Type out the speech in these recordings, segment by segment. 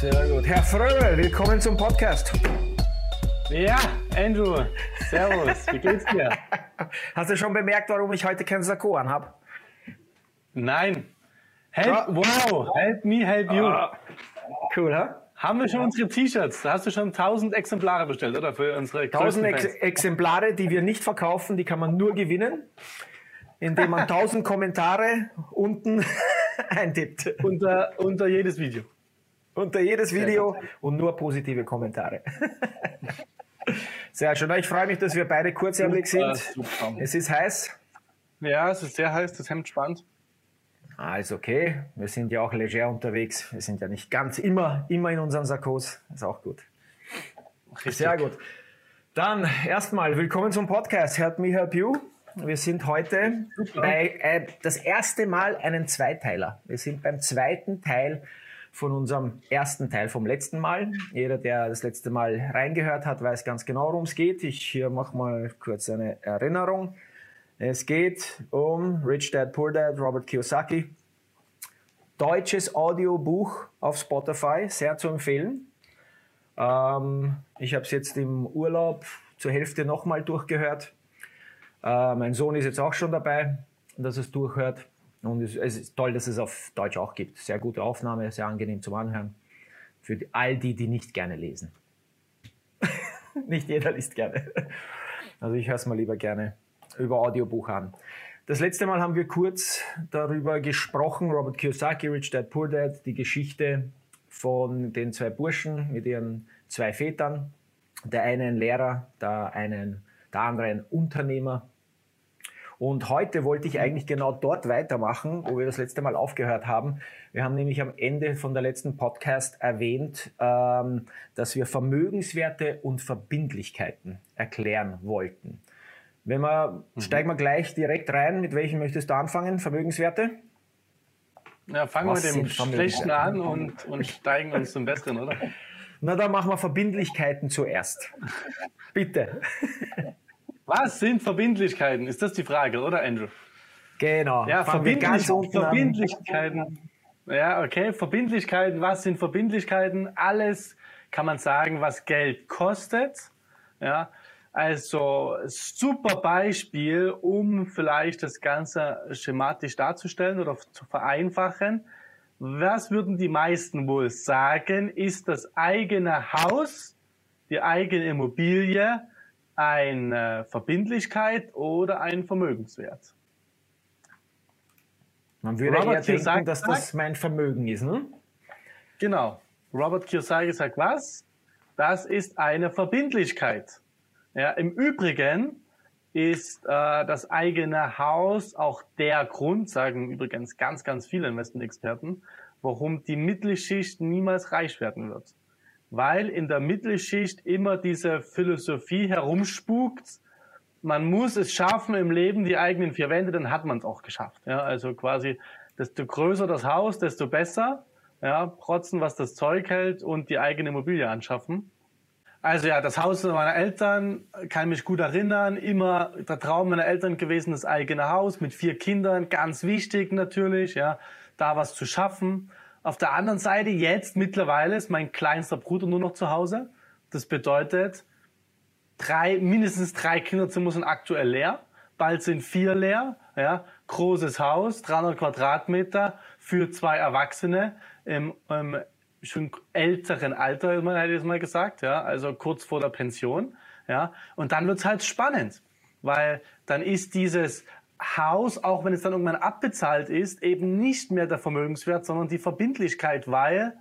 Sehr gut. Herr Fröll, willkommen zum Podcast. Ja, Andrew, servus, wie geht's dir? Hast du schon bemerkt, warum ich heute kein Sakko anhab? Nein. Help, wow, help me, help you. Ah, cool, ha? Haben wir schon unsere T-Shirts? Da hast du schon 1000 Exemplare bestellt, oder? Für unsere 1000 größten Ex. Exemplare, die wir nicht verkaufen, die kann man nur gewinnen, indem man 1000 Kommentare unten eintippt. Unter, unter jedes Video. Unter jedes Video und nur positive Kommentare. Sehr schön. Ich freue mich, dass wir beide kurzärmlich sind. super. Es ist heiß. Ja, es ist sehr heiß, das Hemd spannt. Ah, ist okay. Wir sind ja auch leger unterwegs. Wir sind ja nicht ganz immer, immer in unseren Sakkos. Ist auch gut. Richtig. Sehr gut. Dann erstmal willkommen zum Podcast Help Me Help You. Wir sind heute bei äh, das erste Mal einen Zweiteiler. Wir sind beim zweiten Teil von unserem ersten Teil vom letzten Mal. Jeder, der das letzte Mal reingehört hat, weiß ganz genau, worum es geht. Ich hier mache mal kurz eine Erinnerung. Es geht um Rich Dad Poor Dad, Robert Kiyosaki. Deutsches Audiobuch auf Spotify, sehr zu empfehlen. Ähm, ich habe es jetzt im Urlaub zur Hälfte nochmal durchgehört. Äh, mein Sohn ist jetzt auch schon dabei, dass es durchhört. Und es, es ist toll, dass es auf Deutsch auch gibt. Sehr gute Aufnahme, sehr angenehm zum Anhören. Für die, all die, die nicht gerne lesen. nicht jeder liest gerne. Also ich höre es mal lieber gerne über Audiobuch an. Das letzte Mal haben wir kurz darüber gesprochen, Robert Kiyosaki, Rich Dad Poor Dad, die Geschichte von den zwei Burschen mit ihren zwei Vätern. Der eine ein Lehrer, der, einen, der andere ein Unternehmer. Und heute wollte ich eigentlich genau dort weitermachen, wo wir das letzte Mal aufgehört haben. Wir haben nämlich am Ende von der letzten Podcast erwähnt, ähm, dass wir Vermögenswerte und Verbindlichkeiten erklären wollten. Wenn wir, steigen wir gleich direkt rein. Mit welchen möchtest du anfangen? Vermögenswerte? Ja, fangen wir mit dem? Schlechten an und, und steigen uns zum Besseren, oder? Na, dann machen wir Verbindlichkeiten zuerst. Bitte. Was sind Verbindlichkeiten? Ist das die Frage, oder, Andrew? Genau. Ja, Verbindlich. Verbindlichkeiten. Ja, okay. Verbindlichkeiten. Was sind Verbindlichkeiten? Alles kann man sagen, was Geld kostet. Ja, also super Beispiel, um vielleicht das Ganze schematisch darzustellen oder zu vereinfachen. Was würden die meisten wohl sagen, ist das eigene Haus, die eigene Immobilie eine Verbindlichkeit oder ein Vermögenswert? Man würde Robert eher denken, Kiyosaki dass das mein Vermögen ist, ne? Genau. Robert Kiyosaki sagt was? Das ist eine Verbindlichkeit. Ja, Im Übrigen ist äh, das eigene Haus auch der Grund, sagen übrigens ganz, ganz viele Investmentexperten, warum die Mittelschicht niemals reich werden wird. Weil in der Mittelschicht immer diese Philosophie herumspukt, man muss es schaffen im Leben, die eigenen vier Wände, dann hat man es auch geschafft. Ja, also quasi, desto größer das Haus, desto besser. Ja, protzen, was das Zeug hält und die eigene Immobilie anschaffen. Also ja, das Haus meiner Eltern kann mich gut erinnern. Immer der Traum meiner Eltern gewesen, das eigene Haus mit vier Kindern, ganz wichtig natürlich, ja, da was zu schaffen. Auf der anderen Seite jetzt mittlerweile ist mein kleinster Bruder nur noch zu Hause. Das bedeutet, drei, mindestens drei Kinderzimmer sind aktuell leer. Bald sind vier leer. Ja, großes Haus, 300 Quadratmeter für zwei Erwachsene im, im schon älteren Alter, man hätte es mal gesagt, ja, also kurz vor der Pension, ja, und dann wird's halt spannend, weil dann ist dieses Haus, auch wenn es dann irgendwann abbezahlt ist, eben nicht mehr der Vermögenswert, sondern die Verbindlichkeit, weil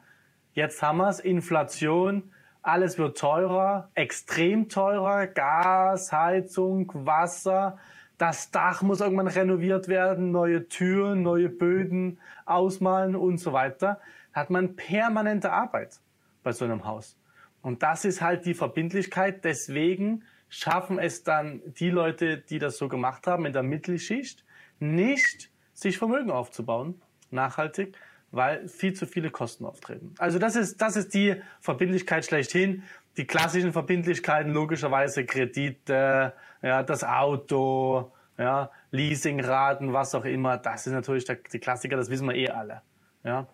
jetzt haben wir's, Inflation, alles wird teurer, extrem teurer, Gas, Heizung, Wasser, das Dach muss irgendwann renoviert werden, neue Türen, neue Böden ausmalen und so weiter. Hat man permanente Arbeit bei so einem Haus. Und das ist halt die Verbindlichkeit. Deswegen schaffen es dann die Leute, die das so gemacht haben in der Mittelschicht, nicht sich Vermögen aufzubauen, nachhaltig, weil viel zu viele Kosten auftreten. Also das ist, das ist die Verbindlichkeit schlechthin. Die klassischen Verbindlichkeiten, logischerweise Kredite, ja, das Auto, ja, Leasingraten, was auch immer, das ist natürlich der, die Klassiker, das wissen wir eh alle. Ja,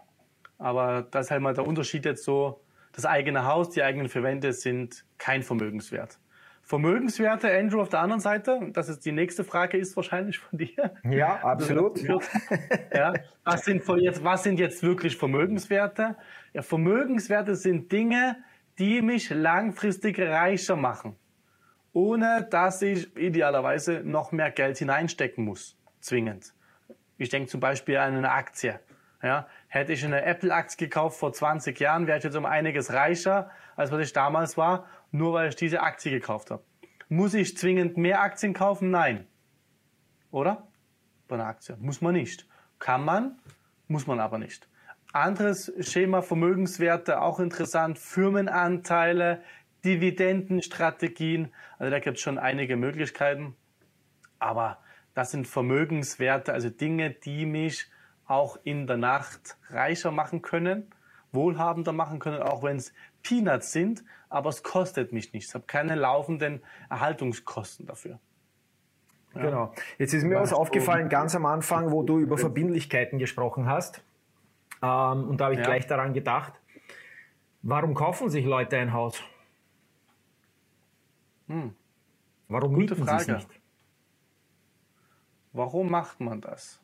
aber das ist halt mal der Unterschied jetzt so. Das eigene Haus, die eigenen Verwände sind kein Vermögenswert. Vermögenswerte, Andrew, auf der anderen Seite, das ist die nächste Frage, ist wahrscheinlich von dir. Ja, absolut. ja, was, sind jetzt, was sind jetzt wirklich Vermögenswerte? Ja, Vermögenswerte sind Dinge, die mich langfristig reicher machen, ohne dass ich idealerweise noch mehr Geld hineinstecken muss, zwingend. Ich denke zum Beispiel an eine Aktie. Ja, hätte ich eine Apple-Aktie gekauft vor 20 Jahren, wäre ich jetzt um einiges reicher, als was ich damals war, nur weil ich diese Aktie gekauft habe. Muss ich zwingend mehr Aktien kaufen? Nein. Oder? Bei einer Aktie. Muss man nicht. Kann man, muss man aber nicht. Anderes Schema Vermögenswerte, auch interessant, Firmenanteile, Dividendenstrategien. Also da gibt es schon einige Möglichkeiten. Aber das sind Vermögenswerte, also Dinge, die mich auch in der Nacht reicher machen können, wohlhabender machen können, auch wenn es Peanuts sind, aber es kostet mich nichts. Ich habe keine laufenden Erhaltungskosten dafür. Ja. Genau. Jetzt ist mir was aufgefallen, ganz am Anfang, wo du über Verbindlichkeiten gesprochen hast. Ähm, und da habe ich ja. gleich daran gedacht, warum kaufen sich Leute ein Haus? Hm. Warum Gute mieten sie es nicht? Warum macht man das?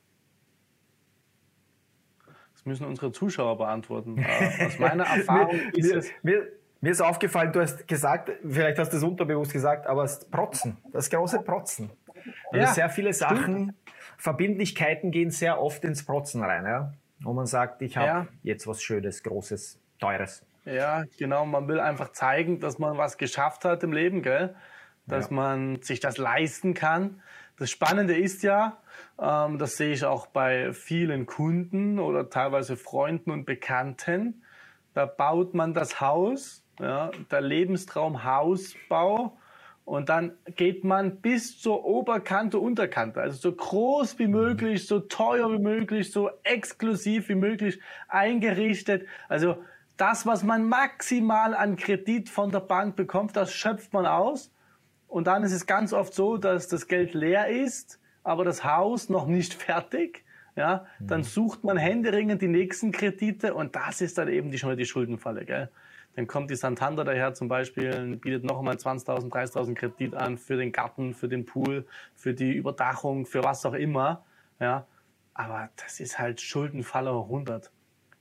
Das müssen unsere Zuschauer beantworten. Äh, aus meiner Erfahrung mir, ist es. Mir, mir, ist aufgefallen, du hast gesagt, vielleicht hast du es unterbewusst gesagt, aber das Protzen, das große Protzen. Also ja, sehr viele Sachen, stimmt. Verbindlichkeiten gehen sehr oft ins Protzen rein, ja? wo man sagt, ich habe ja. jetzt was Schönes, Großes, Teures. Ja, genau. Man will einfach zeigen, dass man was geschafft hat im Leben, gell? Dass ja. man sich das leisten kann. Das Spannende ist ja, ähm, das sehe ich auch bei vielen Kunden oder teilweise Freunden und Bekannten, da baut man das Haus, ja, der Lebenstraum Hausbau, und dann geht man bis zur Oberkante, Unterkante, also so groß wie möglich, so teuer wie möglich, so exklusiv wie möglich eingerichtet. Also das, was man maximal an Kredit von der Bank bekommt, das schöpft man aus. Und dann ist es ganz oft so, dass das Geld leer ist, aber das Haus noch nicht fertig. Ja, dann mhm. sucht man händeringend die nächsten Kredite und das ist dann eben die, schon mal die Schuldenfalle. Gell? Dann kommt die Santander daher zum Beispiel und bietet noch einmal 20.000, 30.000 Kredit an für den Garten, für den Pool, für die Überdachung, für was auch immer. Ja, aber das ist halt Schuldenfalle 100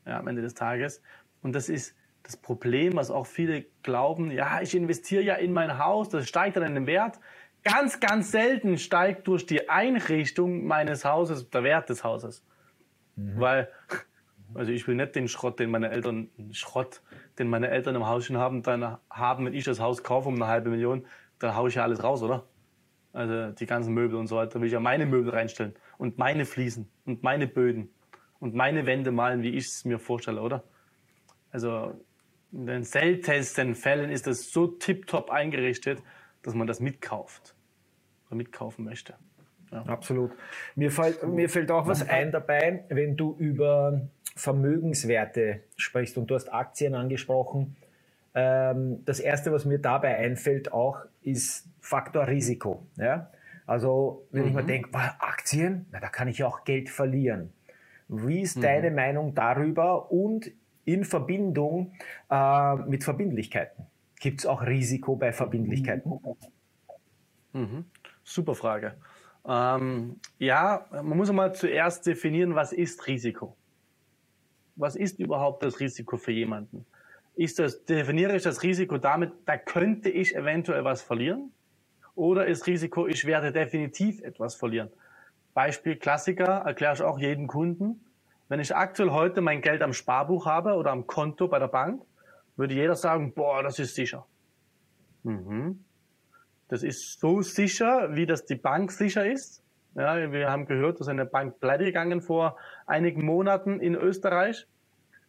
ja, am Ende des Tages. Und das ist das Problem, was auch viele glauben, ja, ich investiere ja in mein Haus, das steigt dann in den Wert. Ganz, ganz selten steigt durch die Einrichtung meines Hauses der Wert des Hauses. Mhm. Weil, also ich will nicht den Schrott, den meine Eltern, Schrott, den meine Eltern im Haus schon haben, dann haben, wenn ich das Haus kaufe um eine halbe Million, dann haue ich ja alles raus, oder? Also die ganzen Möbel und so weiter, will ich ja meine Möbel reinstellen und meine Fliesen und meine Böden und meine Wände malen, wie ich es mir vorstelle, oder? Also in den seltensten Fällen ist es so tiptop eingerichtet, dass man das mitkauft oder mitkaufen möchte. Ja. Absolut. Mir fällt, mir fällt auch was ein dabei, wenn du über Vermögenswerte sprichst und du hast Aktien angesprochen. Ähm, das erste, was mir dabei einfällt, auch ist Faktor Risiko. Ja? Also, wenn mhm. ich mir mhm. denke, Aktien, na, da kann ich auch Geld verlieren. Wie ist mhm. deine Meinung darüber? Und in Verbindung äh, mit Verbindlichkeiten. Gibt es auch Risiko bei Verbindlichkeiten? Mhm. Super Frage. Ähm, ja, man muss mal zuerst definieren, was ist Risiko? Was ist überhaupt das Risiko für jemanden? Ist das, definiere ich das Risiko damit, da könnte ich eventuell was verlieren? Oder ist Risiko, ich werde definitiv etwas verlieren? Beispiel Klassiker, erkläre ich auch jedem Kunden. Wenn ich aktuell heute mein Geld am Sparbuch habe oder am Konto bei der Bank, würde jeder sagen, boah, das ist sicher. Mhm. Das ist so sicher, wie das die Bank sicher ist. Ja, wir haben gehört, dass eine Bank pleite gegangen vor einigen Monaten in Österreich.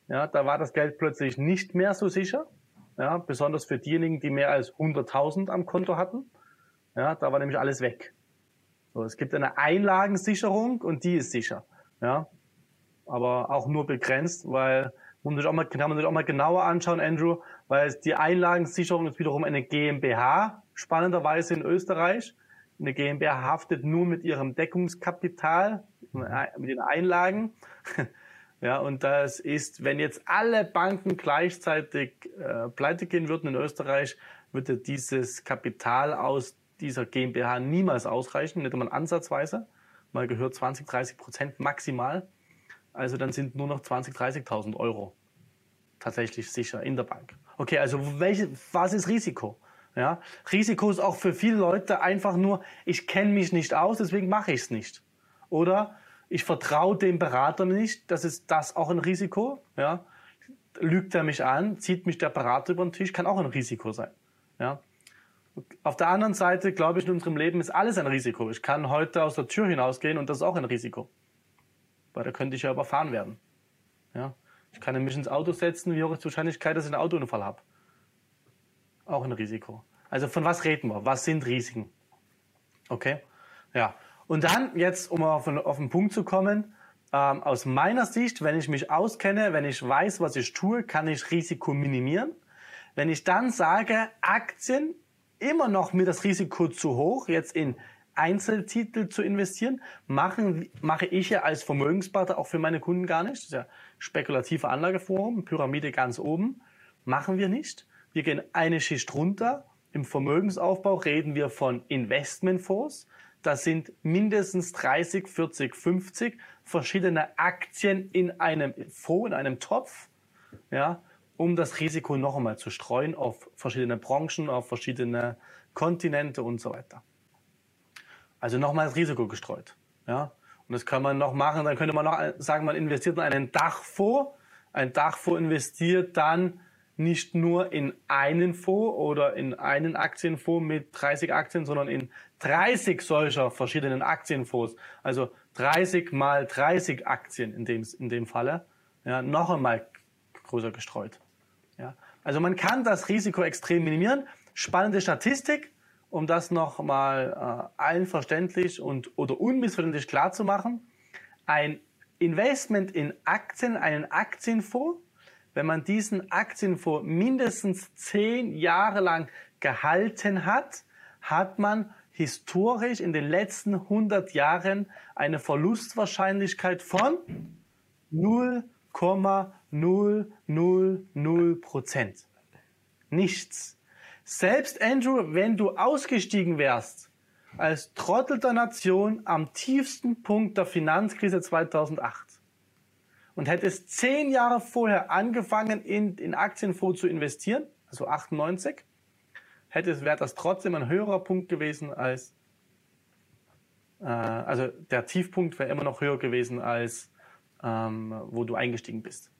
Ja, da war das Geld plötzlich nicht mehr so sicher. Ja, besonders für diejenigen, die mehr als 100.000 am Konto hatten. Ja, da war nämlich alles weg. So, es gibt eine Einlagensicherung und die ist sicher. Ja, aber auch nur begrenzt, weil man sich auch mal, kann man sich auch mal genauer anschauen, Andrew, weil die Einlagensicherung ist wiederum eine GmbH, spannenderweise in Österreich. Eine GmbH haftet nur mit ihrem Deckungskapital, mit den Einlagen. Ja, und das ist, wenn jetzt alle Banken gleichzeitig äh, pleite gehen würden in Österreich, würde dieses Kapital aus dieser GmbH niemals ausreichen, nicht einmal ansatzweise. Mal gehört 20, 30 Prozent maximal. Also dann sind nur noch 20, 30.000 Euro tatsächlich sicher in der Bank. Okay, also welche, was ist Risiko? Ja, Risiko ist auch für viele Leute einfach nur, ich kenne mich nicht aus, deswegen mache ich es nicht. Oder ich vertraue dem Berater nicht, das ist das auch ein Risiko. Ja, lügt er mich an, zieht mich der Berater über den Tisch, kann auch ein Risiko sein. Ja. Auf der anderen Seite, glaube ich, in unserem Leben ist alles ein Risiko. Ich kann heute aus der Tür hinausgehen und das ist auch ein Risiko. Weil da könnte ich ja überfahren werden. Ja. Ich kann mich ins Auto setzen, wie hoch ist die Wahrscheinlichkeit, dass ich einen Autounfall habe? Auch ein Risiko. Also von was reden wir? Was sind Risiken? Okay? Ja. Und dann jetzt, um auf, auf den Punkt zu kommen, ähm, aus meiner Sicht, wenn ich mich auskenne, wenn ich weiß, was ich tue, kann ich Risiko minimieren. Wenn ich dann sage, Aktien immer noch mir das Risiko zu hoch, jetzt in Einzeltitel zu investieren, machen, mache ich ja als Vermögensberater auch für meine Kunden gar nicht. Das ist ja spekulative Anlageform, Pyramide ganz oben. Machen wir nicht. Wir gehen eine Schicht runter. Im Vermögensaufbau reden wir von Investmentfonds. Das sind mindestens 30, 40, 50 verschiedene Aktien in einem Fonds, in einem Topf, ja, um das Risiko noch einmal zu streuen auf verschiedene Branchen, auf verschiedene Kontinente und so weiter. Also nochmal das Risiko gestreut. Ja. Und das kann man noch machen, dann könnte man noch sagen, man investiert in einen Dachfonds. Ein Dachfonds investiert dann nicht nur in einen Fonds oder in einen Aktienfonds mit 30 Aktien, sondern in 30 solcher verschiedenen Aktienfonds. Also 30 mal 30 Aktien in dem, in dem Falle. Ja, noch einmal größer gestreut. Ja, also man kann das Risiko extrem minimieren. Spannende Statistik um das nochmal äh, allen verständlich und oder unmissverständlich klar zu machen. Ein Investment in Aktien, einen Aktienfonds, wenn man diesen Aktienfonds mindestens zehn Jahre lang gehalten hat, hat man historisch in den letzten 100 Jahren eine Verlustwahrscheinlichkeit von 0,000 Prozent. Nichts. Selbst Andrew, wenn du ausgestiegen wärst, als Trottel der Nation am tiefsten Punkt der Finanzkrise 2008 und hättest zehn Jahre vorher angefangen, in, in Aktienfonds zu investieren, also 98, hättest, wäre das trotzdem ein höherer Punkt gewesen als, äh, also der Tiefpunkt wäre immer noch höher gewesen als, ähm, wo du eingestiegen bist.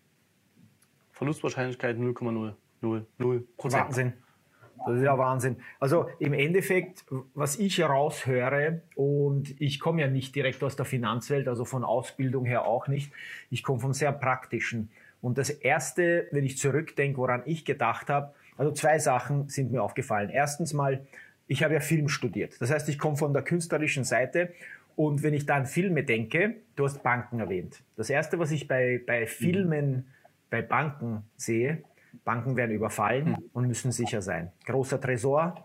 Verlustwahrscheinlichkeit 0,000 Prozent. Wahnsinn. Das ist ja Wahnsinn. Also im Endeffekt, was ich heraushöre, und ich komme ja nicht direkt aus der Finanzwelt, also von Ausbildung her auch nicht, ich komme vom sehr praktischen. Und das Erste, wenn ich zurückdenke, woran ich gedacht habe, also zwei Sachen sind mir aufgefallen. Erstens mal, ich habe ja Film studiert. Das heißt, ich komme von der künstlerischen Seite und wenn ich da an Filme denke, du hast Banken erwähnt. Das Erste, was ich bei, bei Filmen, bei Banken sehe, Banken werden überfallen mhm. und müssen sicher sein. Großer Tresor,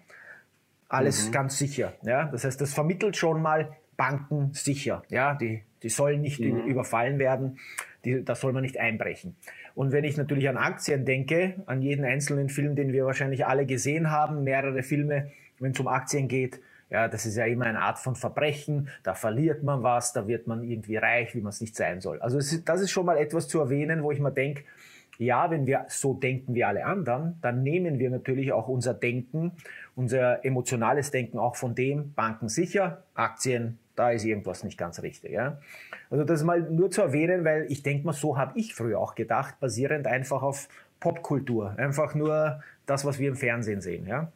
alles mhm. ganz sicher. Ja? Das heißt, das vermittelt schon mal Banken sicher. Ja? Die, die sollen nicht mhm. überfallen werden, die, da soll man nicht einbrechen. Und wenn ich natürlich an Aktien denke, an jeden einzelnen Film, den wir wahrscheinlich alle gesehen haben, mehrere Filme, wenn es um Aktien geht, ja, das ist ja immer eine Art von Verbrechen, da verliert man was, da wird man irgendwie reich, wie man es nicht sein soll. Also ist, das ist schon mal etwas zu erwähnen, wo ich mir denke, ja, wenn wir so denken wie alle anderen, dann nehmen wir natürlich auch unser Denken, unser emotionales Denken auch von dem, Banken sicher, Aktien, da ist irgendwas nicht ganz richtig. Ja? Also das mal nur zu erwähnen, weil ich denke mal, so habe ich früher auch gedacht, basierend einfach auf Popkultur, einfach nur das, was wir im Fernsehen sehen. Ja?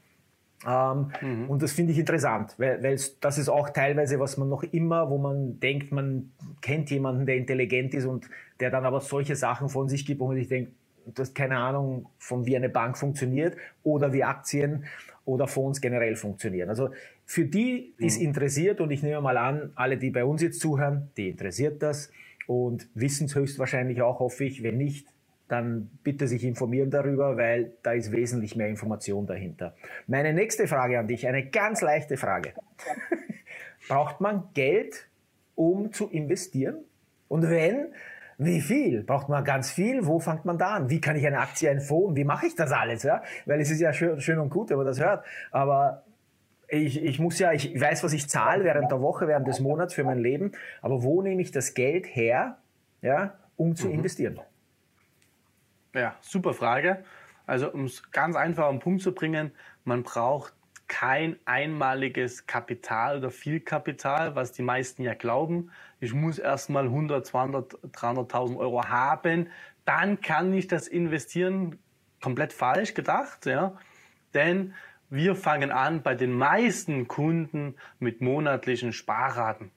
Ähm, mhm. Und das finde ich interessant, weil, weil das ist auch teilweise, was man noch immer, wo man denkt, man kennt jemanden, der intelligent ist und der dann aber solche Sachen von sich gibt, wo man sich denkt, du hast keine Ahnung von wie eine Bank funktioniert oder wie Aktien oder Fonds generell funktionieren. Also für die, die es mhm. interessiert und ich nehme mal an, alle, die bei uns jetzt zuhören, die interessiert das und wissen es höchstwahrscheinlich auch, hoffe ich. Wenn nicht, dann bitte sich informieren darüber, weil da ist wesentlich mehr Information dahinter. Meine nächste Frage an dich, eine ganz leichte Frage. Braucht man Geld, um zu investieren? Und wenn, Wie viel? Braucht man ganz viel? Wo fängt man da an? Wie kann ich eine Aktie, ein Fonds? Wie mache ich das alles? Ja? Weil es ist ja schön, schön und gut, wenn man das hört. Aber ich, ich muss ja, ich weiß, was ich zahle während der Woche, während des Monats für mein Leben. Aber wo nehme ich das Geld her, ja, um zu mhm. investieren? Ja, super Frage. Also um es ganz einfach auf den Punkt zu bringen, man braucht kein einmaliges Kapital oder viel Kapital, was die meisten ja glauben. Ich muss erstmal 100, 200, 300.000 Euro haben, dann kann ich das investieren. Komplett falsch gedacht, ja. Denn wir fangen an bei den meisten Kunden mit monatlichen Sparraten.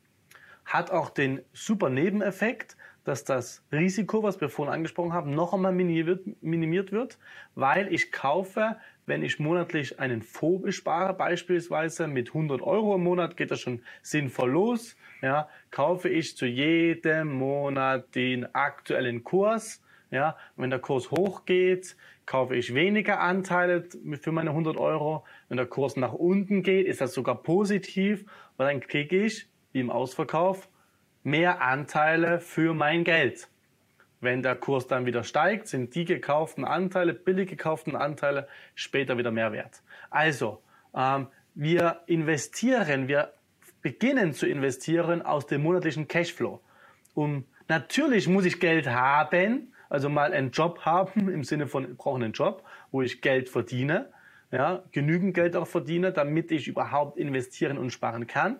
Hat auch den super Nebeneffekt, dass das Risiko, was wir vorhin angesprochen haben, noch einmal minimiert wird, weil ich kaufe, wenn ich monatlich einen Fonds bespare, beispielsweise mit 100 Euro im Monat, geht das schon sinnvoll los, ja, kaufe ich zu jedem Monat den aktuellen Kurs, ja, wenn der Kurs hochgeht, kaufe ich weniger Anteile für meine 100 Euro. Wenn der Kurs nach unten geht, ist das sogar positiv, weil dann kriege ich, wie im Ausverkauf, mehr Anteile für mein Geld. Wenn der Kurs dann wieder steigt, sind die gekauften Anteile, billig gekauften Anteile, später wieder mehr wert. Also, ähm, wir investieren, wir beginnen zu investieren aus dem monatlichen Cashflow. Um, natürlich muss ich Geld haben, also mal einen Job haben, im Sinne von, ich brauche einen Job, wo ich Geld verdiene, ja, genügend Geld auch verdiene, damit ich überhaupt investieren und sparen kann.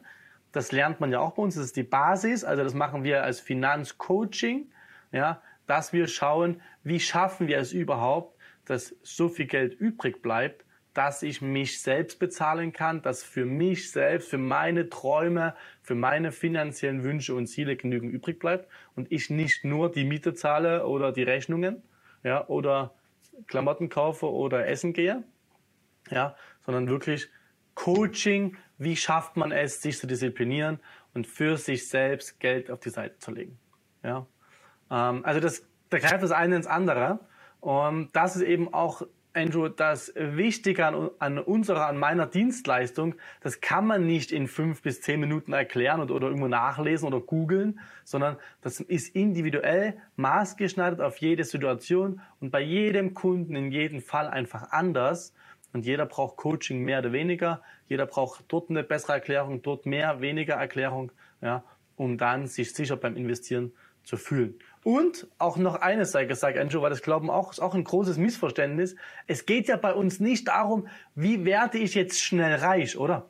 Das lernt man ja auch bei uns, das ist die Basis, also das machen wir als Finanzcoaching, ja, dass wir schauen, wie schaffen wir es überhaupt, dass so viel Geld übrig bleibt, dass ich mich selbst bezahlen kann, dass für mich selbst, für meine Träume, für meine finanziellen Wünsche und Ziele genügend übrig bleibt und ich nicht nur die Miete zahle oder die Rechnungen, ja, oder Klamotten kaufe oder essen gehe, ja, sondern wirklich Coaching, wie schafft man es, sich zu disziplinieren und für sich selbst Geld auf die Seite zu legen, ja. Ähm, also das, da greift das eine ins andere und das ist eben auch Andrew, das Wichtige an, an, unserer, an meiner Dienstleistung, das kann man nicht in fünf bis zehn Minuten erklären oder, oder irgendwo nachlesen oder googeln, sondern das ist individuell maßgeschneidert auf jede Situation und bei jedem Kunden in jedem Fall einfach anders. Und jeder braucht Coaching mehr oder weniger. Jeder braucht dort eine bessere Erklärung, dort mehr, weniger Erklärung, ja, um dann sich sicher beim Investieren zu fühlen. Und auch noch eines sei gesagt, Andrew, weil das Glauben auch, ist auch ein großes Missverständnis. Es geht ja bei uns nicht darum, wie werde ich jetzt schnell reich, oder?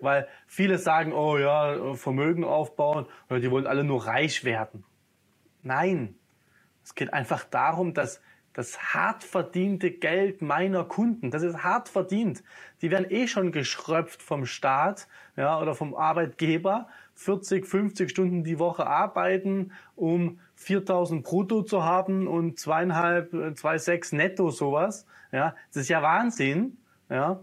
Weil viele sagen, oh ja, Vermögen aufbauen, die wollen alle nur reich werden. Nein. Es geht einfach darum, dass das hart verdiente Geld meiner Kunden, das ist hart verdient. Die werden eh schon geschröpft vom Staat, ja, oder vom Arbeitgeber 40, 50 Stunden die Woche arbeiten, um 4000 brutto zu haben und zweieinhalb, 2,6 netto sowas. Ja, das ist ja Wahnsinn. Ja,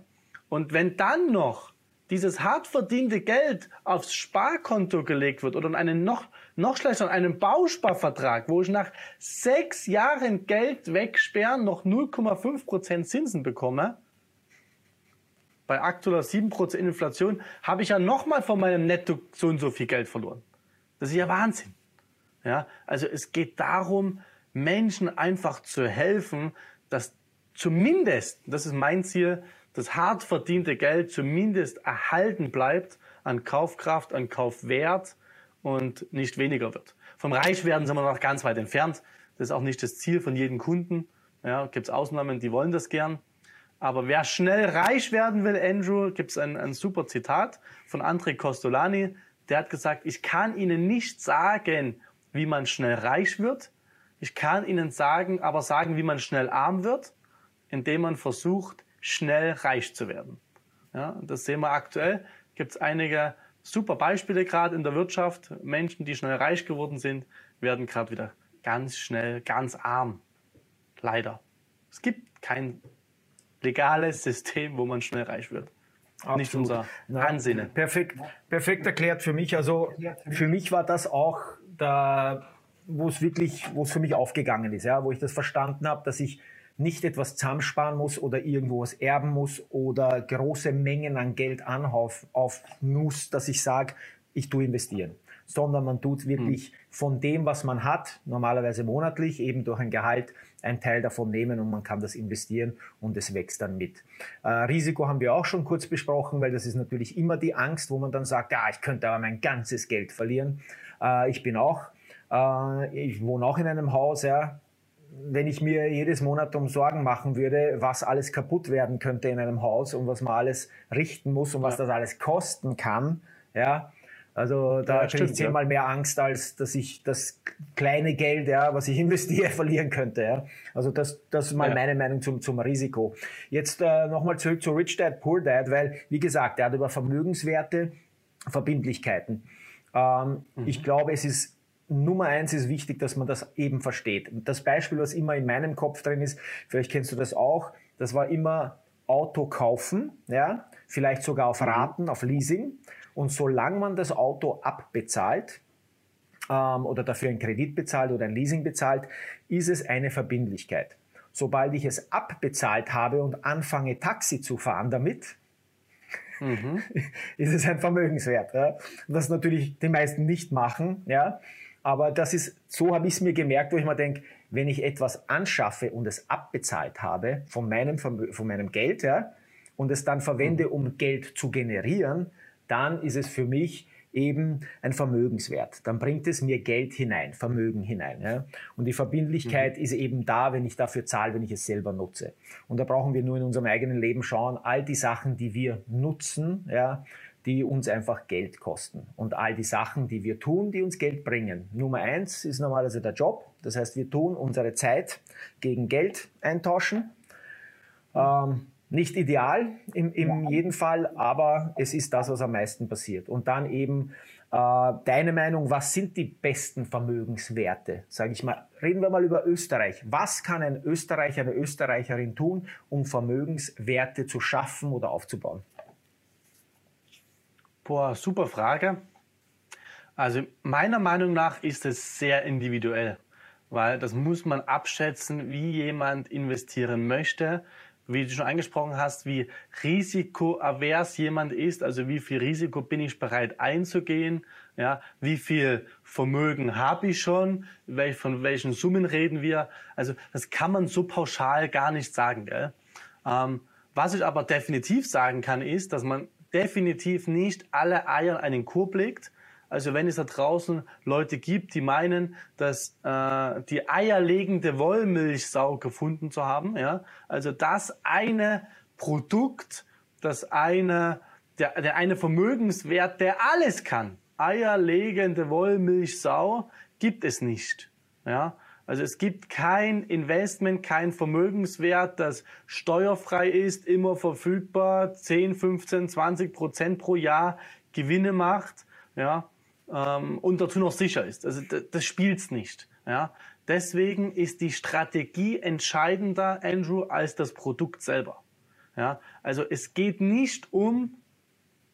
und wenn dann noch dieses hart verdiente Geld aufs Sparkonto gelegt wird oder in einen noch, noch schlechter, einen Bausparvertrag, wo ich nach sechs Jahren Geld wegsperren noch 0,5% Zinsen bekomme, bei aktueller 7% Inflation habe ich ja nochmal von meinem Netto so und so viel Geld verloren. Das ist ja Wahnsinn. Ja, also es geht darum, Menschen einfach zu helfen, dass zumindest, das ist mein Ziel, das hart verdiente Geld zumindest erhalten bleibt an Kaufkraft, an Kaufwert und nicht weniger wird. Vom Reichwerden sind wir noch ganz weit entfernt. Das ist auch nicht das Ziel von jedem Kunden. Ja, gibt es Ausnahmen, die wollen das gern. Aber wer schnell reich werden will, Andrew, gibt es ein, ein super Zitat von André Costolani. Der hat gesagt, ich kann Ihnen nicht sagen, wie man schnell reich wird. Ich kann Ihnen sagen, aber sagen, wie man schnell arm wird, indem man versucht, schnell reich zu werden. Ja, das sehen wir aktuell. Gibt es einige super Beispiele gerade in der Wirtschaft. Menschen, die schnell reich geworden sind, werden gerade wieder ganz schnell ganz arm. Leider. Es gibt kein legales System, wo man schnell reich wird. Absolut. Nicht unser Ansinnen. Perfekt, perfekt erklärt für mich. Also für mich war das auch da, wo es wirklich, wo es für mich aufgegangen ist, ja, wo ich das verstanden habe, dass ich nicht etwas zusammensparen muss oder irgendwo was erben muss oder große Mengen an Geld anhauf auf muss, dass ich sage, ich tue investieren sondern man tut wirklich hm. von dem, was man hat, normalerweise monatlich, eben durch ein Gehalt, einen Teil davon nehmen und man kann das investieren und es wächst dann mit. Äh, Risiko haben wir auch schon kurz besprochen, weil das ist natürlich immer die Angst, wo man dann sagt, ja, ich könnte aber mein ganzes Geld verlieren. Äh, ich bin auch, äh, ich wohne auch in einem Haus, ja, wenn ich mir jedes Monat um Sorgen machen würde, was alles kaputt werden könnte in einem Haus und was man alles richten muss und was ja. das alles kosten kann, ja, also da ja, kriege ich zehnmal ja. mehr Angst, als dass ich das kleine Geld, ja, was ich investiere, verlieren könnte. Ja. Also das, das ist mal ja. meine Meinung zum, zum Risiko. Jetzt äh, nochmal zurück zu Rich Dad, Poor Dad, weil, wie gesagt, er hat über Vermögenswerte, Verbindlichkeiten. Ähm, mhm. Ich glaube, es ist Nummer eins ist wichtig, dass man das eben versteht. Das Beispiel, was immer in meinem Kopf drin ist, vielleicht kennst du das auch, das war immer Auto kaufen, ja, vielleicht sogar auf mhm. Raten, auf Leasing. Und solange man das Auto abbezahlt ähm, oder dafür einen Kredit bezahlt oder ein Leasing bezahlt, ist es eine Verbindlichkeit. Sobald ich es abbezahlt habe und anfange Taxi zu fahren damit, mhm. ist es ein Vermögenswert. Ja? Was natürlich die meisten nicht machen, ja. Aber das ist, so habe ich es mir gemerkt, wo ich mir denke, wenn ich etwas anschaffe und es abbezahlt habe von meinem, von meinem Geld, ja, und es dann verwende, mhm. um Geld zu generieren, dann ist es für mich eben ein Vermögenswert. Dann bringt es mir Geld hinein, Vermögen hinein. Ja? Und die Verbindlichkeit mhm. ist eben da, wenn ich dafür zahle, wenn ich es selber nutze. Und da brauchen wir nur in unserem eigenen Leben schauen, all die Sachen, die wir nutzen, ja, die uns einfach Geld kosten. Und all die Sachen, die wir tun, die uns Geld bringen. Nummer eins ist normalerweise der Job. Das heißt, wir tun unsere Zeit gegen Geld eintauschen. Ähm, nicht ideal im, im jeden Fall, aber es ist das, was am meisten passiert. Und dann eben äh, deine Meinung, was sind die besten Vermögenswerte? Sage ich mal, reden wir mal über Österreich. Was kann ein Österreicher, eine Österreicherin tun, um Vermögenswerte zu schaffen oder aufzubauen? Boah, super Frage. Also meiner Meinung nach ist es sehr individuell, weil das muss man abschätzen, wie jemand investieren möchte wie du schon angesprochen hast, wie risikoavers jemand ist, also wie viel Risiko bin ich bereit einzugehen, ja, wie viel Vermögen habe ich schon, von welchen Summen reden wir, also das kann man so pauschal gar nicht sagen. Gell? Ähm, was ich aber definitiv sagen kann, ist, dass man definitiv nicht alle Eier in einen Korb legt, also wenn es da draußen Leute gibt, die meinen, dass äh, die eierlegende Wollmilchsau gefunden zu haben, ja, also das eine Produkt, das eine, der, der eine Vermögenswert, der alles kann. Eierlegende Wollmilchsau gibt es nicht, ja. Also es gibt kein Investment, kein Vermögenswert, das steuerfrei ist, immer verfügbar, 10, 15, 20 Prozent pro Jahr Gewinne macht. Ja, ähm, und dazu noch sicher ist. Also das, das spielt's nicht. Ja? Deswegen ist die Strategie entscheidender, Andrew, als das Produkt selber. Ja? Also es geht nicht um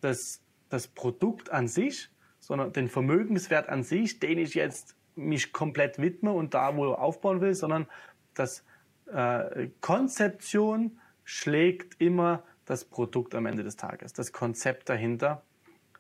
das, das Produkt an sich, sondern den Vermögenswert an sich, den ich jetzt mich komplett widme und da wohl aufbauen will, sondern das äh, Konzeption schlägt immer das Produkt am Ende des Tages, das Konzept dahinter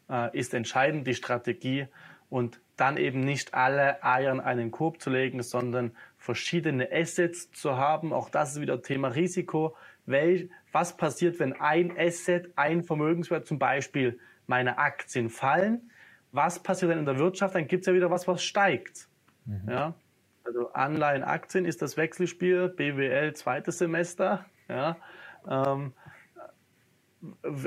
äh, ist entscheidend, die Strategie und dann eben nicht alle Eier in einen Korb zu legen, sondern verschiedene Assets zu haben. Auch das ist wieder Thema Risiko. Wel, was passiert, wenn ein Asset, ein Vermögenswert, zum Beispiel meine Aktien fallen? Was passiert denn in der Wirtschaft? Dann gibt es ja wieder was, was steigt. Mhm. Ja? Also Anleihen, Aktien ist das Wechselspiel, BWL zweites Semester. Ja? Ähm,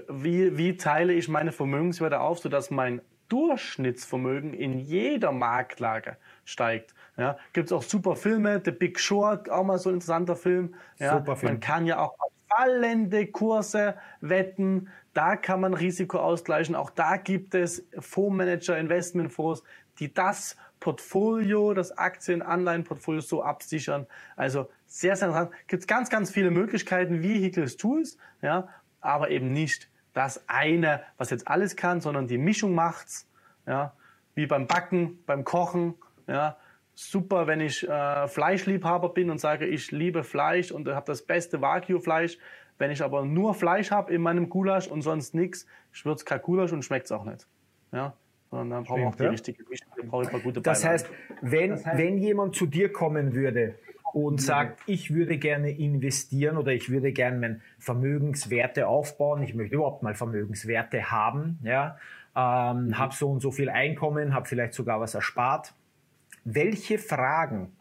wie, wie teile ich meine Vermögenswerte auf, sodass mein Durchschnittsvermögen in jeder Marktlage steigt. Ja, Gibt es auch super Filme, The Big Short, auch mal so ein interessanter Film. Ja, super Film. Man kann ja auch fallende Kurse wetten, da kann man Risiko ausgleichen. Auch da gibt es Fondsmanager, Investmentfonds, die das Portfolio, das Aktien-Anleihen-Portfolio so absichern. Also sehr, sehr interessant. Gibt ganz, ganz viele Möglichkeiten, Vehicles, Tools. Ja, aber eben nicht das eine, was jetzt alles kann, sondern die Mischung macht's. Ja, wie beim Backen, beim Kochen. Ja, super, wenn ich äh, Fleischliebhaber bin und sage, ich liebe Fleisch und habe das beste Wagyu-Fleisch. Wenn ich aber nur Fleisch habe in meinem Gulasch und sonst nichts, schwirrt es kein Gulasch und schmeckt es auch nicht. Ja, sondern dann brauchen wir auch die richtige Mischung, dann brauche ich ein gute das heißt, wenn, das heißt, wenn jemand zu dir kommen würde und sagt, ich würde gerne investieren oder ich würde gerne mein Vermögenswerte aufbauen, ich möchte überhaupt mal Vermögenswerte haben, ja, ähm, mhm. habe so und so viel Einkommen, habe vielleicht sogar was erspart. Welche Fragen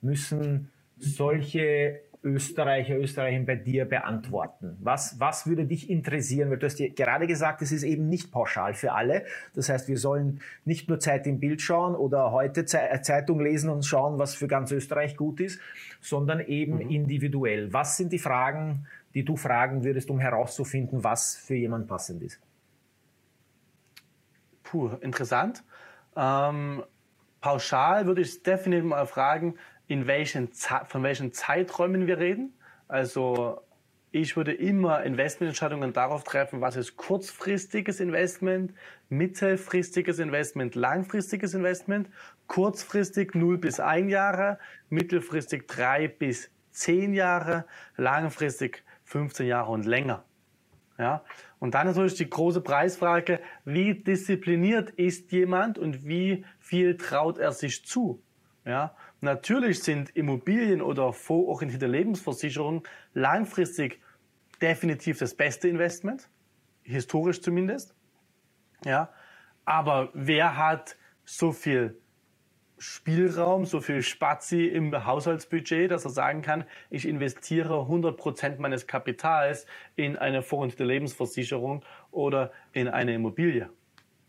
müssen solche Österreicher, Österreicher bei dir beantworten? Was, was würde dich interessieren? Weil du hast dir gerade gesagt, es ist eben nicht pauschal für alle. Das heißt, wir sollen nicht nur Zeit im Bild schauen oder heute äh, Zeitung lesen und schauen, was für ganz Österreich gut ist, sondern eben mhm. individuell. Was sind die Fragen, die du fragen würdest, um herauszufinden, was für jemand passend ist? Puh, interessant. Ähm, pauschal würde ich definitiv mal fragen, in welchen, von welchen Zeiträumen wir reden. Also ich würde immer Investmententscheidungen darauf treffen, was ist kurzfristiges Investment, mittelfristiges Investment, langfristiges Investment, kurzfristig 0 bis 1 Jahre, mittelfristig 3 bis 10 Jahre, langfristig 15 Jahre und länger. Ja? Und dann natürlich die große Preisfrage, wie diszipliniert ist jemand und wie viel traut er sich zu? Ja? Natürlich sind Immobilien oder fondsorientierte Lebensversicherungen langfristig definitiv das beste Investment, historisch zumindest. Ja, aber wer hat so viel Spielraum, so viel Spazi im Haushaltsbudget, dass er sagen kann, ich investiere 100% meines Kapitals in eine fondsorientierte Lebensversicherung oder in eine Immobilie.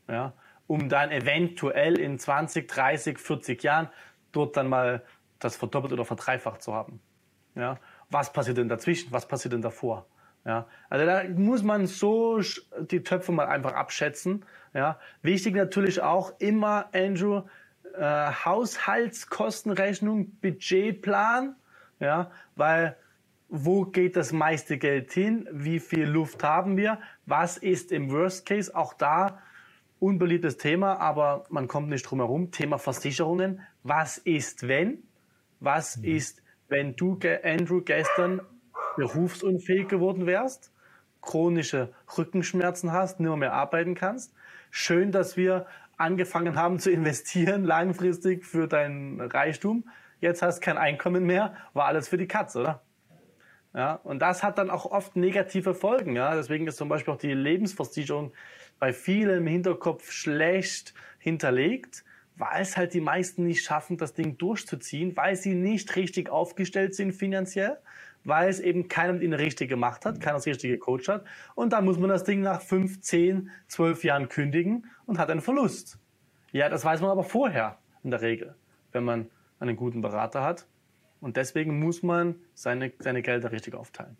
Ja, um dann eventuell in 20, 30, 40 Jahren dort dann mal das verdoppelt oder verdreifacht zu haben. Ja? Was passiert denn dazwischen? Was passiert denn davor? Ja? Also da muss man so die Töpfe mal einfach abschätzen. Ja? Wichtig natürlich auch immer, Andrew, äh, Haushaltskostenrechnung, Budgetplan, ja? weil wo geht das meiste Geld hin? Wie viel Luft haben wir? Was ist im Worst Case? Auch da unbeliebtes Thema, aber man kommt nicht drum herum. Thema Versicherungen. Was ist, wenn? Was mhm. ist, wenn du, Andrew, gestern berufsunfähig geworden wärst, chronische Rückenschmerzen hast, nicht mehr arbeiten kannst? Schön, dass wir angefangen haben zu investieren langfristig für dein Reichtum. Jetzt hast kein Einkommen mehr, war alles für die Katz, oder? Ja, und das hat dann auch oft negative Folgen. Ja, deswegen ist zum Beispiel auch die Lebensversicherung bei vielen im Hinterkopf schlecht hinterlegt, weil es halt die meisten nicht schaffen, das Ding durchzuziehen, weil sie nicht richtig aufgestellt sind finanziell, weil es eben keiner mit ihnen richtig gemacht hat, keiner das richtige Coach hat. Und dann muss man das Ding nach fünf, zehn, zwölf Jahren kündigen und hat einen Verlust. Ja, das weiß man aber vorher in der Regel, wenn man einen guten Berater hat. Und deswegen muss man seine, seine Gelder richtig aufteilen.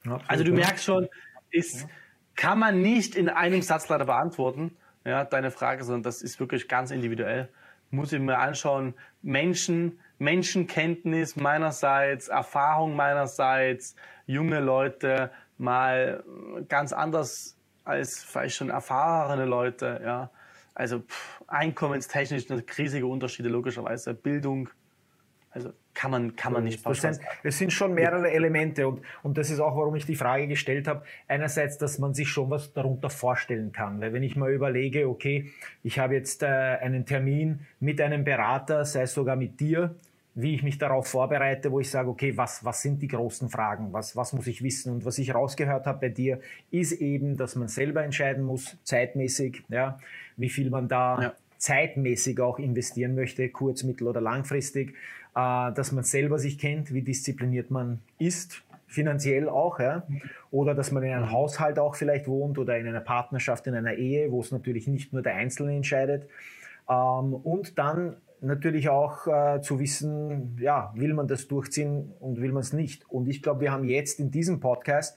Absolut. Also du merkst schon, ist, kann man nicht in einem Satz leider beantworten, ja, deine Frage, sondern das ist wirklich ganz individuell. Muss ich mir anschauen, Menschen, Menschenkenntnis meinerseits, Erfahrung meinerseits, junge Leute mal ganz anders als vielleicht schon erfahrene Leute, ja. Also pff, einkommenstechnisch riesige Unterschiede logischerweise, Bildung, also kann man, kann man nicht pauschal es sind schon mehrere Elemente und, und das ist auch, warum ich die Frage gestellt habe. Einerseits, dass man sich schon was darunter vorstellen kann. Weil wenn ich mal überlege, okay, ich habe jetzt äh, einen Termin mit einem Berater, sei es sogar mit dir, wie ich mich darauf vorbereite, wo ich sage, okay, was, was sind die großen Fragen? Was, was muss ich wissen? Und was ich rausgehört habe bei dir, ist eben, dass man selber entscheiden muss, zeitmäßig, ja, wie viel man da ja. zeitmäßig auch investieren möchte, kurz-, mittel- oder langfristig äh, dass man selber sich kennt, wie diszipliniert man ist, finanziell auch, ja? oder dass man in einem Haushalt auch vielleicht wohnt oder in einer Partnerschaft, in einer Ehe, wo es natürlich nicht nur der Einzelne entscheidet. Ähm, und dann natürlich auch äh, zu wissen, ja, will man das durchziehen und will man es nicht. Und ich glaube, wir haben jetzt in diesem Podcast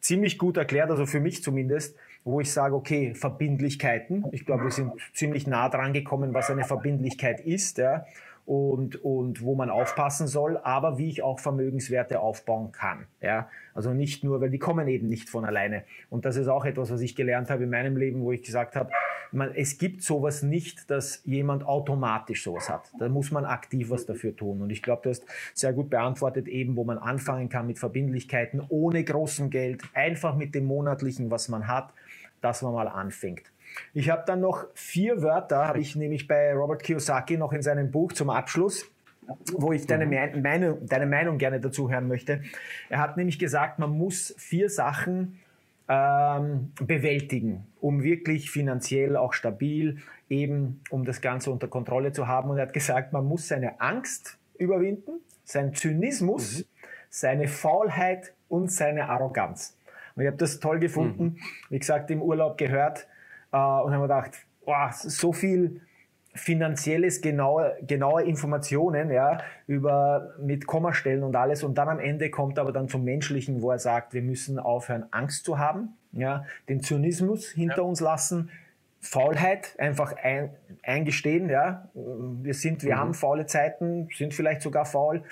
ziemlich gut erklärt, also für mich zumindest, wo ich sage, okay, Verbindlichkeiten. Ich glaube, wir sind ziemlich nah dran gekommen, was eine Verbindlichkeit ist. Ja und, und wo man aufpassen soll, aber wie ich auch Vermögenswerte aufbauen kann. Ja? Also nicht nur, weil die kommen eben nicht von alleine. Und das ist auch etwas, was ich gelernt habe in meinem Leben, wo ich gesagt habe, man, es gibt sowas nicht, dass jemand automatisch sowas hat. Da muss man aktiv was dafür tun. Und ich glaube, du hast sehr gut beantwortet, eben wo man anfangen kann mit Verbindlichkeiten, ohne großem Geld, einfach mit dem monatlichen, was man hat, dass man mal anfängt. Ich habe dann noch vier Wörter, habe ich nämlich bei Robert Kiyosaki noch in seinem Buch zum Abschluss wo ich deine, mhm. Meinung, deine Meinung gerne dazu hören möchte. Er hat nämlich gesagt, man muss vier Sachen ähm, bewältigen, um wirklich finanziell auch stabil, eben um das Ganze unter Kontrolle zu haben. Und er hat gesagt, man muss seine Angst überwinden, seinen Zynismus, mhm. seine Faulheit und seine Arroganz. Und ich habe das toll gefunden, mhm. wie gesagt, im Urlaub gehört und habe mir gedacht, boah, so viel finanzielles, genaue, genaue Informationen, ja, über, mit Kommastellen und alles. Und dann am Ende kommt aber dann zum Menschlichen, wo er sagt, wir müssen aufhören, Angst zu haben, ja, den Zynismus hinter ja. uns lassen, Faulheit einfach ein, eingestehen, ja. Wir sind, wir mhm. haben faule Zeiten, sind vielleicht sogar faul,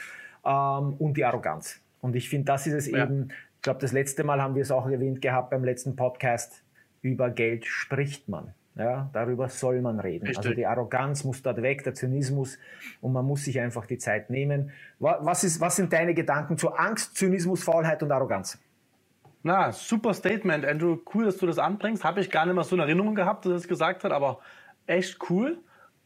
ähm, und die Arroganz. Und ich finde, das ist es ja. eben, ich glaube, das letzte Mal haben wir es auch erwähnt gehabt beim letzten Podcast, über Geld spricht man. Ja, darüber soll man reden. Richtig. Also die Arroganz muss dort weg, der Zynismus und man muss sich einfach die Zeit nehmen. Was, ist, was sind deine Gedanken zu Angst, Zynismus, Faulheit und Arroganz? Na, super Statement, Andrew. Cool, dass du das anbringst. Habe ich gar nicht mehr so eine Erinnerung gehabt, dass er das gesagt hat, aber echt cool.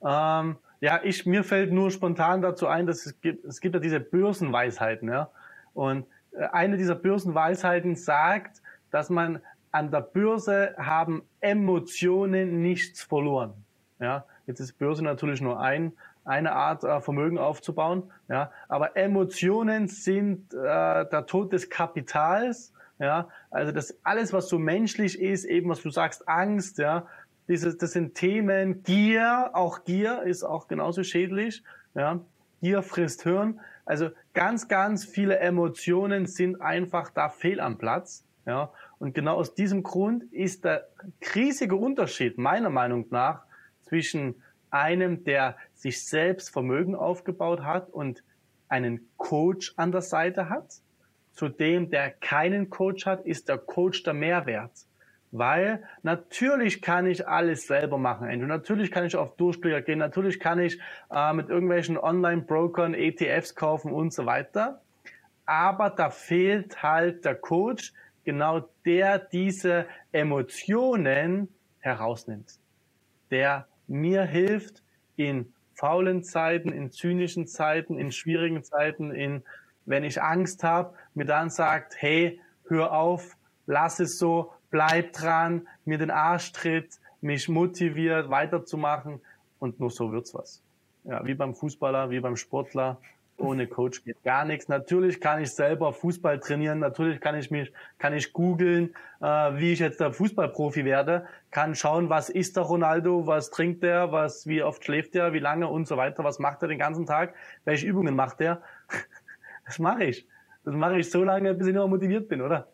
Ähm, ja, ich, mir fällt nur spontan dazu ein, dass es gibt, es gibt ja diese Börsenweisheiten, ja. Und äh, eine dieser Börsenweisheiten sagt, dass man an der Börse haben Emotionen nichts verloren. Ja, jetzt ist Börse natürlich nur ein, eine Art äh, Vermögen aufzubauen. Ja, aber Emotionen sind äh, der Tod des Kapitals. Ja, also das alles, was so menschlich ist, eben was du sagst, Angst. Ja, dieses, das sind Themen. Gier, auch Gier ist auch genauso schädlich. Ja, Gier frisst Hirn. Also ganz, ganz viele Emotionen sind einfach da fehl am Platz. Ja, und genau aus diesem Grund ist der riesige Unterschied meiner Meinung nach zwischen einem, der sich selbst Vermögen aufgebaut hat und einen Coach an der Seite hat, zu dem, der keinen Coach hat, ist der Coach der Mehrwert. Weil natürlich kann ich alles selber machen. Andrew. Natürlich kann ich auf Durchblicke gehen. Natürlich kann ich äh, mit irgendwelchen Online-Brokern ETFs kaufen und so weiter. Aber da fehlt halt der Coach, genau der diese Emotionen herausnimmt, der mir hilft in faulen Zeiten, in zynischen Zeiten, in schwierigen Zeiten, in wenn ich Angst habe, mir dann sagt, hey, hör auf, lass es so, bleib dran, mir den Arsch tritt, mich motiviert, weiterzumachen und nur so wird's was. Ja, wie beim Fußballer, wie beim Sportler, ohne Coach geht gar nichts. Natürlich kann ich selber Fußball trainieren. Natürlich kann ich mich, kann ich googeln, äh, wie ich jetzt der Fußballprofi werde. Kann schauen, was isst der Ronaldo, was trinkt er, was, wie oft schläft er, wie lange und so weiter. Was macht er den ganzen Tag? Welche Übungen macht er? Das mache ich. Das mache ich so lange, bis ich noch motiviert bin, oder?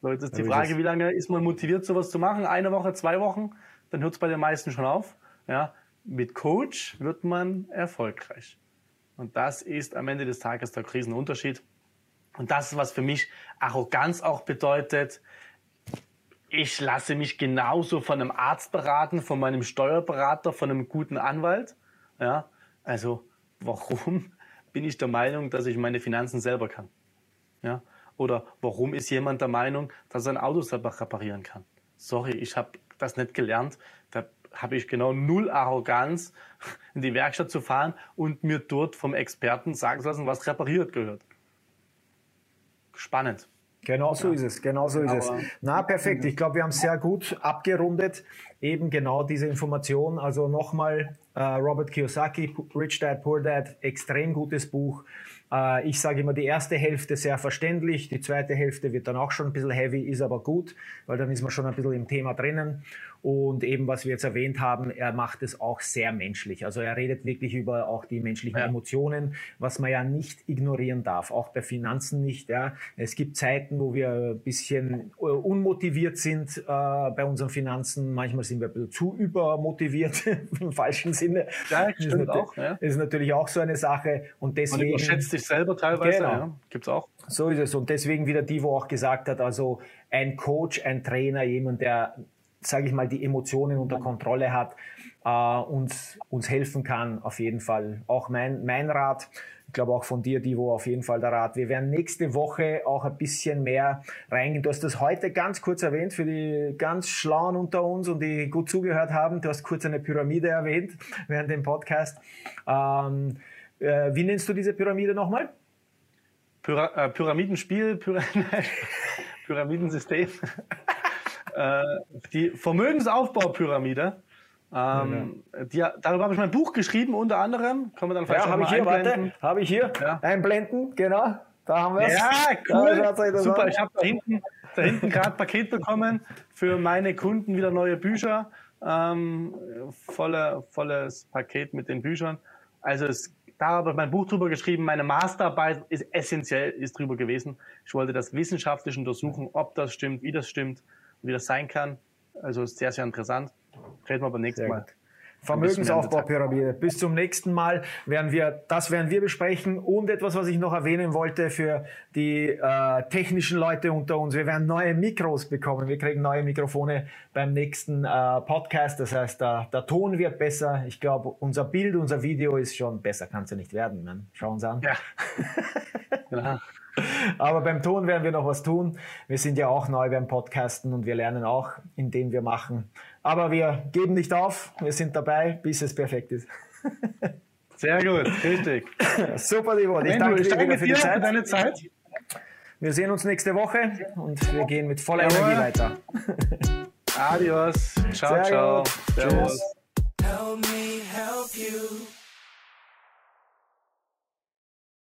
So, jetzt ist die Frage, wie lange ist man motiviert, sowas zu machen? Eine Woche, zwei Wochen? Dann hört es bei den meisten schon auf. Ja, mit Coach wird man erfolgreich. Und das ist am Ende des Tages der Krisenunterschied. Und das was für mich Arroganz auch bedeutet. Ich lasse mich genauso von einem Arzt beraten, von meinem Steuerberater, von einem guten Anwalt. Ja, also warum bin ich der Meinung, dass ich meine Finanzen selber kann? Ja, oder warum ist jemand der Meinung, dass er ein Auto selber reparieren kann? Sorry, ich habe das nicht gelernt. Da habe ich genau null Arroganz, in die Werkstatt zu fahren und mir dort vom Experten sagen zu lassen, was repariert gehört. Spannend. Genau so ja. ist es, genau so ist Aber, es. Na, perfekt. Ich glaube, wir haben sehr gut abgerundet. Eben genau diese Information. Also nochmal, äh, Robert Kiyosaki, Rich Dad, Poor Dad, extrem gutes Buch. Äh, ich sage immer, die erste Hälfte sehr verständlich, die zweite Hälfte wird dann auch schon ein bisschen heavy, ist aber gut, weil dann ist man schon ein bisschen im Thema drinnen. Und eben, was wir jetzt erwähnt haben, er macht es auch sehr menschlich. Also er redet wirklich über auch die menschlichen ja. Emotionen, was man ja nicht ignorieren darf, auch bei Finanzen nicht. Ja. Es gibt Zeiten, wo wir ein bisschen äh, unmotiviert sind äh, bei unseren Finanzen. Manchmal sind wir ein bisschen zu übermotiviert im falschen Sinne. Ja, stimmt ist auch. Ja. ist natürlich auch so eine Sache. Und deswegen. Man überschätzt sich selber teilweise. Genau. Ja. Gibt's auch. So ist es. Und deswegen, wie der Divo auch gesagt hat, also ein Coach, ein Trainer, jemand, der sage ich mal, die Emotionen unter Kontrolle hat, äh, uns, uns helfen kann, auf jeden Fall. Auch mein, mein Rat, ich glaube auch von dir, Divo, auf jeden Fall der Rat. Wir werden nächste Woche auch ein bisschen mehr reingehen. Du hast das heute ganz kurz erwähnt für die ganz Schlauen unter uns und die gut zugehört haben. Du hast kurz eine Pyramide erwähnt während dem Podcast. Ähm, äh, wie nennst du diese Pyramide nochmal? Pyra äh, Pyramidenspiel, Pyra Pyramidensystem. Äh, die Vermögensaufbaupyramide. Ähm, die, darüber habe ich mein Buch geschrieben, unter anderem. Können wir dann vielleicht ja, habe ich hier, warte, habe ich hier. Ja. Einblenden, genau. Da haben wir es. Ja, cool. Super, ich habe da hinten, da hinten gerade Paket bekommen für meine Kunden wieder neue Bücher. Ähm, volle, volles Paket mit den Büchern. Also es, da habe ich mein Buch drüber geschrieben. Meine Masterarbeit ist essentiell ist drüber gewesen. Ich wollte das wissenschaftlich untersuchen, ob das stimmt, wie das stimmt, wie das sein kann. Also ist sehr, sehr interessant. Reden wir beim nächsten Mal. Vermögensaufbaupyramide. Bis zum nächsten Mal werden wir, das werden wir besprechen und etwas, was ich noch erwähnen wollte für die äh, technischen Leute unter uns. Wir werden neue Mikros bekommen. Wir kriegen neue Mikrofone beim nächsten äh, Podcast. Das heißt, der, der Ton wird besser. Ich glaube, unser Bild, unser Video ist schon besser. Kann es ja nicht werden. Man. Schau uns an. Ja. genau. Aber beim Ton werden wir noch was tun. Wir sind ja auch neu beim Podcasten und wir lernen auch, indem wir machen. Aber wir geben nicht auf. Wir sind dabei, bis es perfekt ist. Sehr gut, richtig. Super, Livon. Ich danke, dir wieder für die Zeit. Für deine Zeit. Wir sehen uns nächste Woche und wir gehen mit voller Jawohl. Energie weiter. Adios. Ciao, Sehr ciao. Servus. Help me help you.